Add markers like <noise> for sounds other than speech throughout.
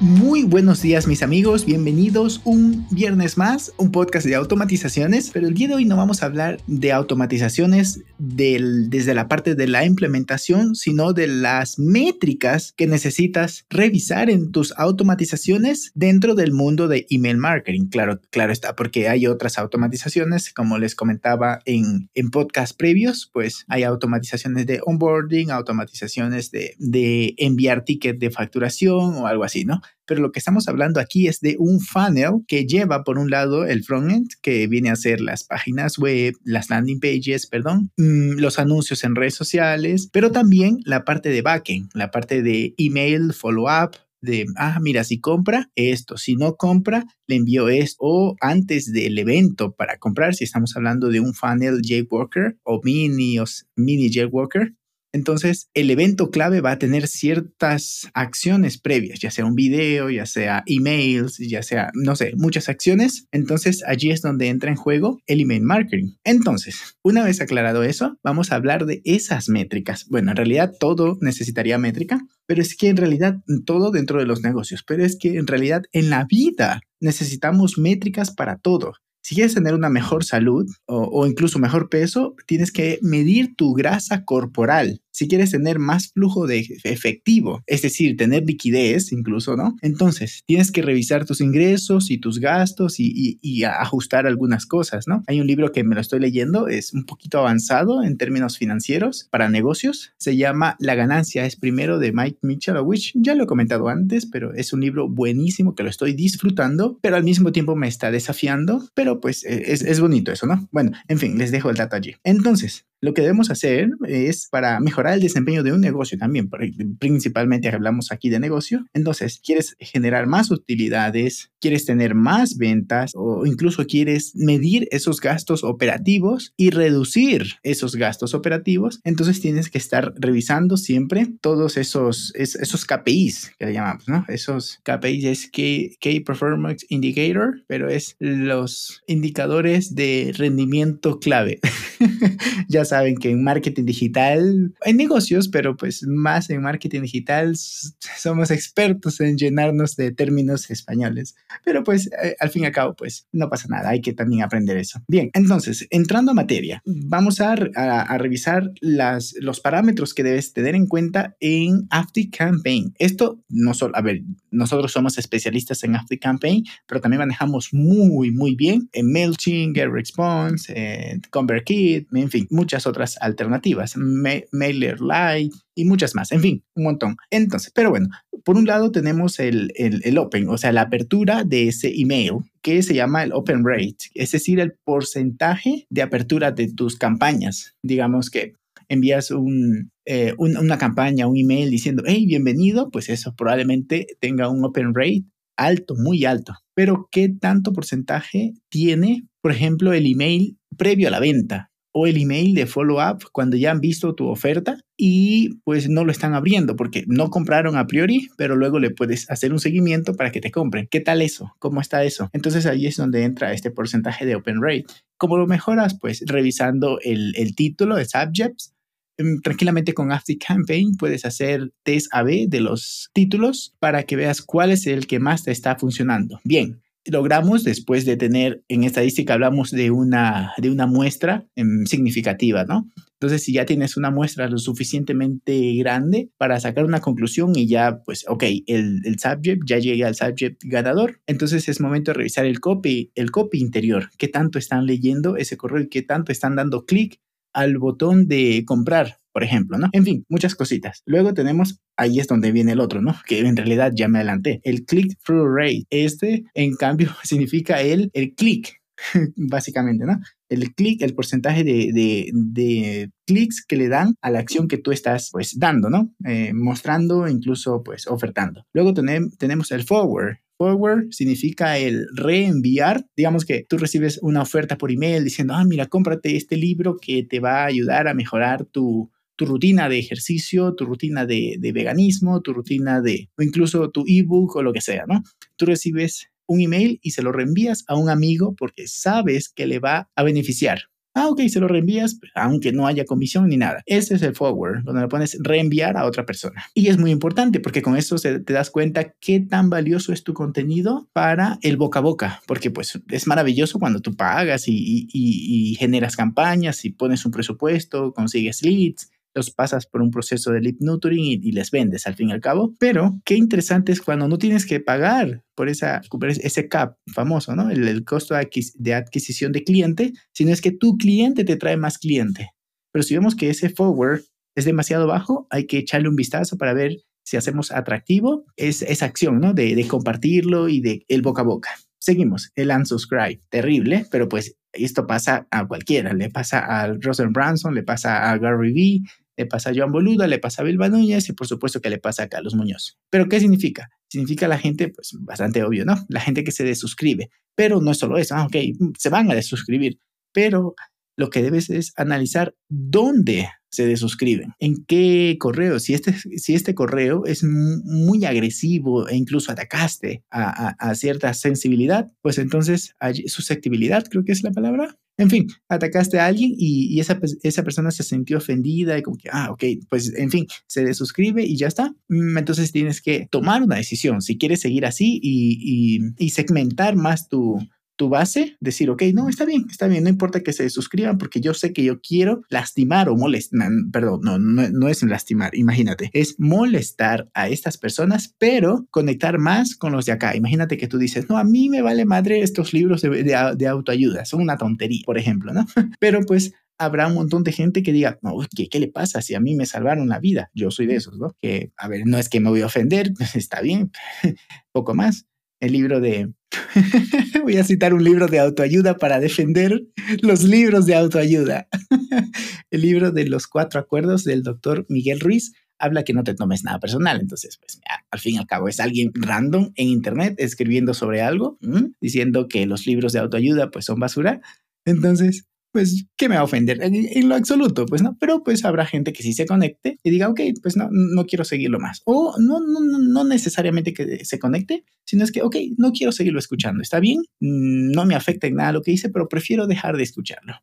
Muy buenos días mis amigos, bienvenidos un viernes más, un podcast de automatizaciones, pero el día de hoy no vamos a hablar de automatizaciones desde la parte de la implementación, sino de las métricas que necesitas revisar en tus automatizaciones dentro del mundo de email marketing. Claro, claro está, porque hay otras automatizaciones, como les comentaba en, en podcast previos, pues hay automatizaciones de onboarding, automatizaciones de, de enviar ticket de facturación o algo así, ¿no? Pero lo que estamos hablando aquí es de un funnel que lleva por un lado el frontend, que viene a ser las páginas web, las landing pages, perdón, mm, los anuncios en redes sociales, pero también la parte de backend, la parte de email, follow-up, de, ah, mira, si compra esto, si no compra, le envío esto, o antes del evento para comprar, si estamos hablando de un funnel Jailwalker o mini, o mini Jailwalker, entonces, el evento clave va a tener ciertas acciones previas, ya sea un video, ya sea emails, ya sea, no sé, muchas acciones. Entonces, allí es donde entra en juego el email marketing. Entonces, una vez aclarado eso, vamos a hablar de esas métricas. Bueno, en realidad todo necesitaría métrica, pero es que en realidad todo dentro de los negocios, pero es que en realidad en la vida necesitamos métricas para todo. Si quieres tener una mejor salud o, incluso mejor peso, tienes que medir tu grasa corporal si quieres tener más flujo de efectivo, es decir, tener liquidez incluso, ¿no? Entonces, tienes que revisar tus ingresos y tus gastos y, ajustar algunas cosas, ¿no? Hay un libro que me lo estoy leyendo, es un poquito avanzado en términos financieros para negocios, se llama La ganancia es primero de Mike Michalowicz, ya lo he comentado antes, pero es un libro buenísimo que lo estoy disfrutando, pero al mismo tiempo me está desafiando, pero pues e, es, es bonito eso, ¿no? Bueno, en fin, les dejo el dato allí. Entonces, lo que debemos hacer es para mejorar el desempeño de un negocio también, principalmente hablamos aquí de negocio. Entonces, quieres generar más utilidades, quieres tener más ventas o incluso quieres medir esos gastos operativos y reducir esos gastos operativos. Entonces, tienes que estar revisando siempre todos esos, esos KPIs que le llamamos, ¿no? Esos KPIs es Key Performance Indicator, pero es los indicadores de rendimiento clave. <laughs> ya saben que en marketing digital, en negocios, pero pues más en marketing digital, somos expertos en llenarnos de términos españoles. Pero pues eh, al fin y al cabo, pues no pasa nada, hay que también aprender eso. Bien, entonces, entrando a materia, vamos a, a, revisar las, los parámetros que debes tener en cuenta en Campaign. Esto no solo, a ver, nosotros somos especialistas en Campaign, pero también manejamos muy, muy bien en MailChimp, GetResponse, en ConvertKit, en fin, muchas otras alternativas, Mailer Lite y muchas más, en fin, un montón. Entonces, pero bueno, por un lado tenemos el, el, el Open, o sea, la apertura de ese email que se llama el Open Rate, es decir, el porcentaje de apertura de tus campañas. Digamos que envías un, eh, una campaña, un email diciendo, hey, bienvenido, pues eso probablemente tenga un open rate alto, muy alto. Pero ¿qué tanto porcentaje tiene, por ejemplo, el email previo a la venta? o el email de follow-up cuando ya han visto tu oferta y pues no lo están abriendo porque no compraron a priori, pero luego le puedes hacer un seguimiento para que te compren. ¿Qué tal eso? ¿Cómo está eso? Entonces ahí es donde entra este porcentaje de open rate. ¿Cómo lo mejoras? Pues revisando el, el título de subjects. Em, tranquilamente con Campaign puedes hacer test A-B de los títulos para que veas cuál es el que más te está funcionando. Bien, logramos después de tener, en estadística hablamos de una, de una muestra em, significativa, ¿no? Entonces, si ya tienes una muestra lo suficientemente grande para sacar una conclusión y ya, pues, ok, el, el subject ya llega al subject ganador, entonces es momento de revisar el copy, el copy interior, qué tanto están leyendo ese correo y qué tanto están dando clic al botón de comprar por ejemplo, ¿no? En fin, muchas cositas. Luego tenemos, ahí es donde viene el otro, ¿no? Que en realidad ya me adelanté. El click-through rate. Este, en cambio, <laughs> significa el, el click, <laughs> básicamente, ¿no? El click, el porcentaje de, de, clics que le dan a la acción que tú estás, pues, dando, ¿no? Eh, mostrando, incluso, pues, ofertando. Luego tenemos el forward. Forward significa el reenviar. Digamos que tú recibes una oferta por email diciendo, ah, mira, cómprate este libro que te va a ayudar a mejorar tu, tu rutina de ejercicio, tu rutina de, de veganismo, tu rutina de, o incluso tu ebook o lo que sea, ¿no? Tú recibes un email y se lo reenvías a un amigo porque sabes que le va a beneficiar. Ah, ok, se lo reenvías, aunque no haya comisión ni nada. Ese es el forward, donde le pones reenviar a otra persona. Y es muy importante porque con eso te das cuenta qué tan valioso es tu contenido para el boca a boca, porque pues es maravilloso cuando tú pagas y, y, y generas campañas y pones un presupuesto, consigues leads, los pasas por un proceso de lead nurturing y, les vendes al fin y al cabo. Pero qué interesante es cuando no tienes que pagar por esa, ese CAP famoso, ¿no? El, costo de, adquisición de cliente, sino es que tu cliente te trae más cliente. Pero si vemos que ese forward es demasiado bajo, hay que echarle un vistazo para ver si hacemos atractivo es, esa acción, ¿no? De, de compartirlo y de el boca a boca. Seguimos, el unsubscribe, terrible, pero pues esto pasa a cualquiera, le pasa a Russell Branson, le pasa a Gary Vee, le pasa a Joan Boluda, le pasa a Bilba Núñez y por supuesto que le pasa a Carlos Muñoz. ¿Pero qué significa? Significa la gente, pues bastante obvio, ¿no? La gente que se desuscribe. Pero no es solo eso, ah, ok, se van a desuscribir, pero lo que debes es analizar dónde se desuscriben, en qué correo, si este, si este correo es muy agresivo e incluso atacaste a, cierta sensibilidad, pues entonces susceptibilidad, creo que es la palabra. En fin, atacaste a alguien y, esa, esa, persona se sintió ofendida y como que, ah, ok, pues en fin, se desuscribe y ya está. Mm, entonces tienes que tomar una decisión si quieres seguir así y, y segmentar más tu, tu base, decir, ok, no, está bien, está bien, no importa que se suscriban porque yo sé que yo quiero lastimar o molestar, perdón, no, no, no, es lastimar, imagínate, es molestar a estas personas, pero conectar más con los de acá. Imagínate que tú dices, no, a mí me vale madre estos libros de, de, autoayuda, son una tontería, por ejemplo, ¿no? <laughs> pero pues habrá un montón de gente que diga, no, ¿qué, ¿qué, le pasa si a mí me salvaron la vida? Yo soy de esos, ¿no? Que, a ver, no es que me voy a ofender, <laughs> está bien, <laughs> poco más. El libro de <laughs> Voy a citar un libro de autoayuda para defender los libros de autoayuda. <laughs> El libro de los cuatro acuerdos del doctor Miguel Ruiz habla que no te tomes nada personal. Entonces, pues al fin y al cabo es alguien random en internet escribiendo sobre algo, diciendo que los libros de autoayuda pues son basura. Entonces, pues, ¿qué me va a ofender? En, lo absoluto, pues no, pero pues habrá gente que sí se conecte y diga, ok, pues no, no quiero seguirlo más. O no, no, no necesariamente que se conecte, sino es que, ok, no quiero seguirlo escuchando. Está bien, mm, no me afecta en nada lo que hice, pero prefiero dejar de escucharlo.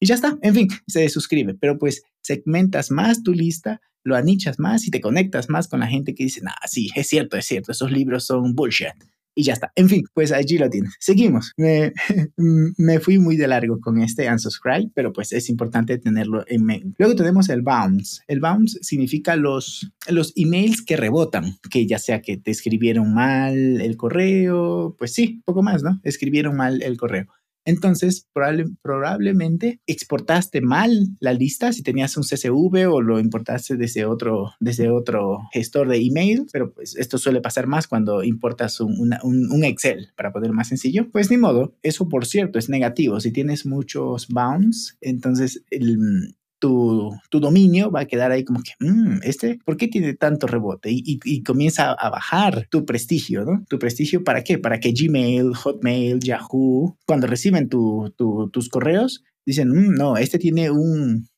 Y ya está, en fin, se suscribe, pero pues segmentas más tu lista, lo anichas más y te conectas más con la gente que dice, ah, sí, es cierto, es cierto, esos libros son bullshit y ya está. En fin, pues allí lo tienes. Seguimos. Me, <laughs> me, fui muy de largo con este unsubscribe, pero pues es importante tenerlo en mente. Luego tenemos el bounce. El bounce significa los, los emails que rebotan, que ya sea que te escribieron mal el correo, pues sí, poco más, ¿no? Escribieron mal el correo. Entonces, probablemente exportaste mal la lista si tenías un CSV o lo importaste desde otro, desde otro gestor de email, pero pues esto suele pasar más cuando importas un, un Excel para poner más sencillo. Pues ni modo, eso por cierto es negativo. Si tienes muchos bounds, entonces el, tu, dominio va a quedar ahí como que, mm, este, ¿por qué tiene tanto rebote? Y, comienza a bajar tu prestigio, ¿no? Tu prestigio, ¿para qué? Para que Gmail, Hotmail, Yahoo, cuando reciben tus correos, dicen, mm, no, este tiene un,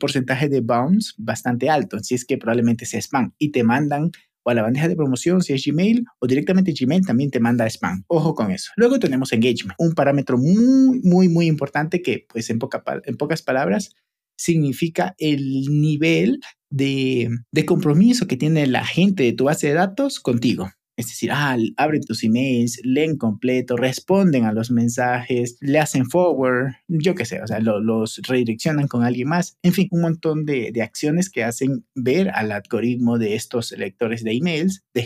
porcentaje de bounce bastante alto, si es que probablemente sea spam, y te mandan o a la bandeja de promoción si es Gmail o directamente Gmail también te manda spam. Ojo con eso. Luego tenemos engagement, un parámetro muy, muy, muy importante que pues en pocas palabras significa el nivel de, de, compromiso que tiene la gente de tu base de datos contigo. Es decir, ah, abren tus emails, leen completo, responden a los mensajes, le hacen forward, yo qué sé, o sea, los redireccionan con alguien más. En fin, un montón de, de, acciones que hacen ver al algoritmo de estos lectores de emails, de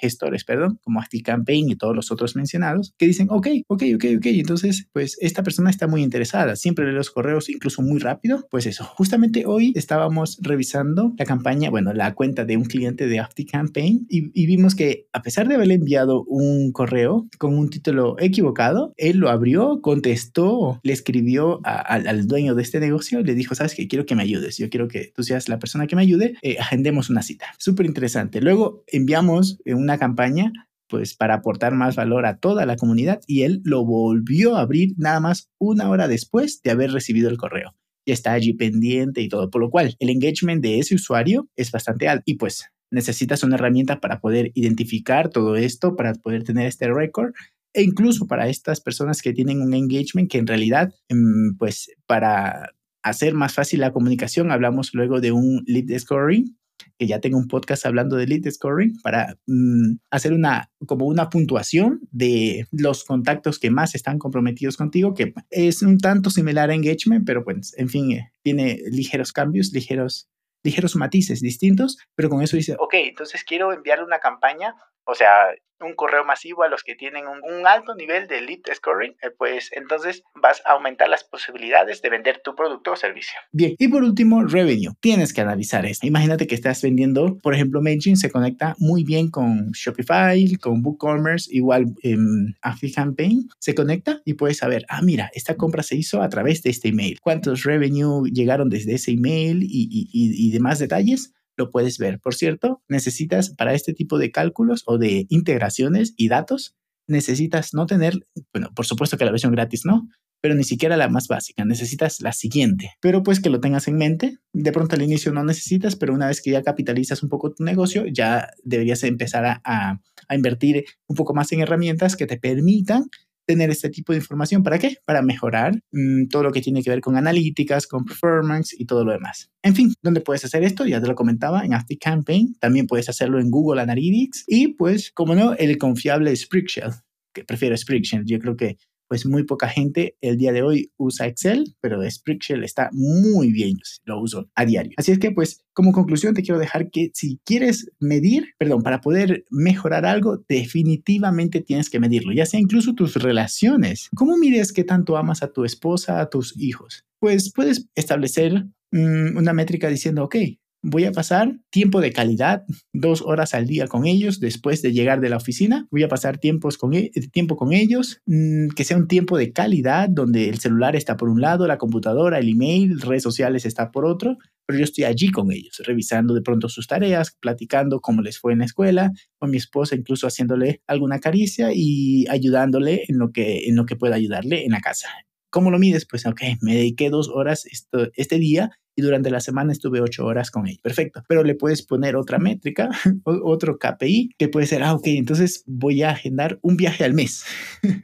gestores, perdón, como ActiveCampaign y todos los otros mencionados, que dicen, ok, ok, ok, ok, entonces, pues esta persona está muy interesada, siempre lee los correos incluso muy rápido. Pues eso, justamente hoy estábamos revisando la campaña, bueno, la cuenta de un cliente de ActiveCampaign y, y vimos que a pesar pesar de haberle enviado un correo con un título equivocado, él lo abrió, contestó, le escribió al dueño de este negocio, le dijo, sabes que quiero que me ayudes, yo quiero que tú seas la persona que me ayude, eh, agendemos una cita. Súper interesante. Luego enviamos una campaña pues para aportar más valor a toda la comunidad y él lo volvió a abrir nada más una hora después de haber recibido el correo. Y está allí pendiente y todo, por lo cual el engagement de ese usuario es bastante alto y pues necesitas una herramienta para poder identificar todo esto, para poder tener este récord e incluso para estas personas que tienen un engagement que en realidad, mm, pues para hacer más fácil la comunicación, hablamos luego de un lead scoring, que ya tengo un podcast hablando de lead scoring para mm, hacer una como una puntuación de los contactos que más están comprometidos contigo, que es un tanto similar a engagement, pero pues en fin, eh, tiene ligeros cambios, ligeros ligeros matices distintos, pero con eso dice, ok, entonces quiero enviarle una campaña, o sea, un correo masivo a los que tienen un, alto nivel de lead scoring, eh, pues entonces vas a aumentar las posibilidades de vender tu producto o servicio. Bien, y por último, revenue. Tienes que analizar esto. Imagínate que estás vendiendo, por ejemplo, Mailchimp se conecta muy bien con Shopify, con WooCommerce, igual en AfriCampaign se conecta y puedes saber, ah, mira, esta compra se hizo a través de este email. ¿Cuántos revenue llegaron desde ese email y, y, y demás detalles? Lo puedes ver. Por cierto, necesitas para este tipo de cálculos o de integraciones y datos, necesitas no tener, bueno, por supuesto que la versión gratis no, pero ni siquiera la más básica, necesitas la siguiente. Pero pues que lo tengas en mente, de pronto al inicio no necesitas, pero una vez que ya capitalizas un poco tu negocio, ya deberías empezar a, a, a invertir un poco más en herramientas que te permitan tener este tipo de información. ¿Para qué? Para mejorar mm, todo lo que tiene que ver con analíticas, con performance y todo lo demás. En fin, ¿dónde puedes hacer esto? Ya te lo comentaba en Campaign. También puedes hacerlo en Google Analytics. Y pues, como no, el confiable Spreadshirt, que prefiero Spreadshirt. Yo creo que pues muy poca gente el día de hoy usa Excel, pero Spreadsheet está muy bien, lo uso a diario. Así es que pues como conclusión te quiero dejar que si quieres medir, perdón, para poder mejorar algo, definitivamente tienes que medirlo, ya sea incluso tus relaciones. ¿Cómo mides qué tanto amas a tu esposa, a tus hijos? Pues puedes establecer mm, una métrica diciendo, ok, Voy a pasar tiempo de calidad, dos horas al día con ellos después de llegar de la oficina. Voy a pasar tiempos con e, tiempo con ellos, mm, que sea un tiempo de calidad donde el celular está por un lado, la computadora, el email, redes sociales está por otro, pero yo estoy allí con ellos, revisando de pronto sus tareas, platicando cómo les fue en la escuela, con mi esposa incluso haciéndole alguna caricia y ayudándole en lo que, en lo que pueda ayudarle en la casa. ¿Cómo lo mides? Pues, ok, me dediqué dos horas este día y durante la semana estuve ocho horas con él. Perfecto. Pero le puedes poner otra métrica, <laughs> otro KPI, que puede ser, ah, ok, entonces voy a agendar un viaje al mes. <laughs>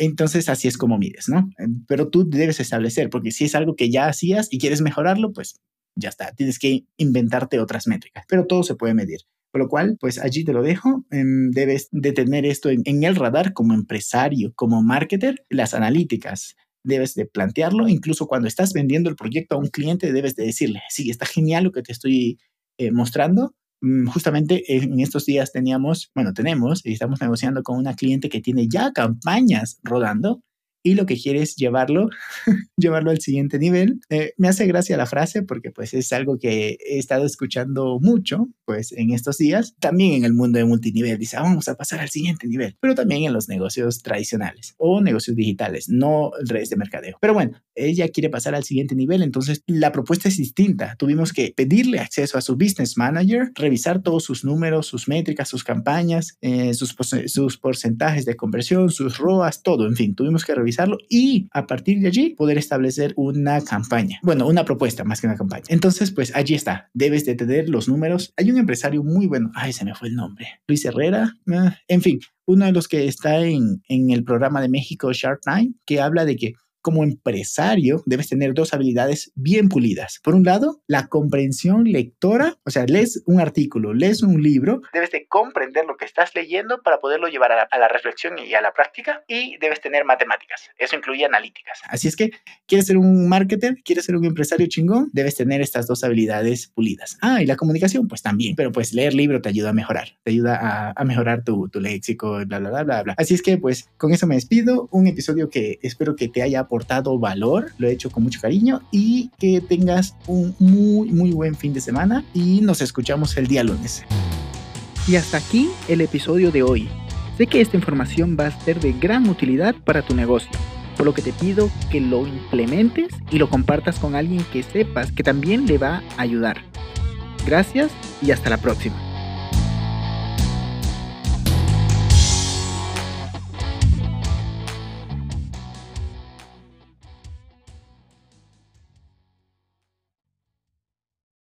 Entonces así es como mides, ¿no? Pero tú debes establecer, porque si es algo que ya hacías y quieres mejorarlo, pues ya está, tienes que inventarte otras métricas, pero todo se puede medir. Por lo cual, pues allí te lo dejo. Em, debes de tener esto en, el radar como empresario, como marketer, las analíticas, debes de plantearlo, incluso cuando estás vendiendo el proyecto a un cliente, debes de decirle, sí, está genial lo que te estoy eh, mostrando. Mm, justamente en estos días teníamos, bueno, tenemos y estamos negociando con una cliente que tiene ya campañas rodando y lo que quiere es llevarlo, <laughs> llevarlo al siguiente nivel. Eh, me hace gracia la frase porque pues es algo que he estado escuchando mucho pues en estos días, también en el mundo de multinivel, dice, ah, vamos a pasar al siguiente nivel, pero también en los negocios tradicionales o negocios digitales, no redes de mercadeo. Pero bueno, ella quiere pasar al siguiente nivel, entonces la propuesta es distinta. Tuvimos que pedirle acceso a su business manager, revisar todos sus números, sus métricas, sus campañas, eh, sus, sus porcentajes de conversión, sus ROAS, todo, en fin, tuvimos que revisar y a partir de allí poder establecer una campaña. Bueno, una propuesta más que una campaña. Entonces, pues allí está. Debes de tener los números. Hay un empresario muy bueno. Ay, se me fue el nombre. Luis Herrera. Ah, en fin, uno de los que está en, en el programa de México Shark Time, que habla de que como empresario debes tener dos habilidades bien pulidas. Por un lado, la comprensión lectora, o sea, lees un artículo, lees un libro, debes de comprender lo que estás leyendo para poderlo llevar a la, reflexión y a la práctica y debes tener matemáticas. Eso incluye analíticas. Así es que, ¿quieres ser un marketer? ¿Quieres ser un empresario chingón? Debes tener estas dos habilidades pulidas. Ah, y la comunicación, pues también. Pero pues leer libro te ayuda a mejorar, te ayuda a, mejorar tu, tu léxico, bla, bla, bla, bla, bla. Así es que, pues, con eso me despido. Un episodio que espero que te haya aportado valor, lo he hecho con mucho cariño y que tengas un muy, muy buen fin de semana y nos escuchamos el día lunes. Y hasta aquí el episodio de hoy. Sé que esta información va a ser de gran utilidad para tu negocio, por lo que te pido que lo implementes y lo compartas con alguien que sepas que también le va a ayudar. Gracias y hasta la próxima.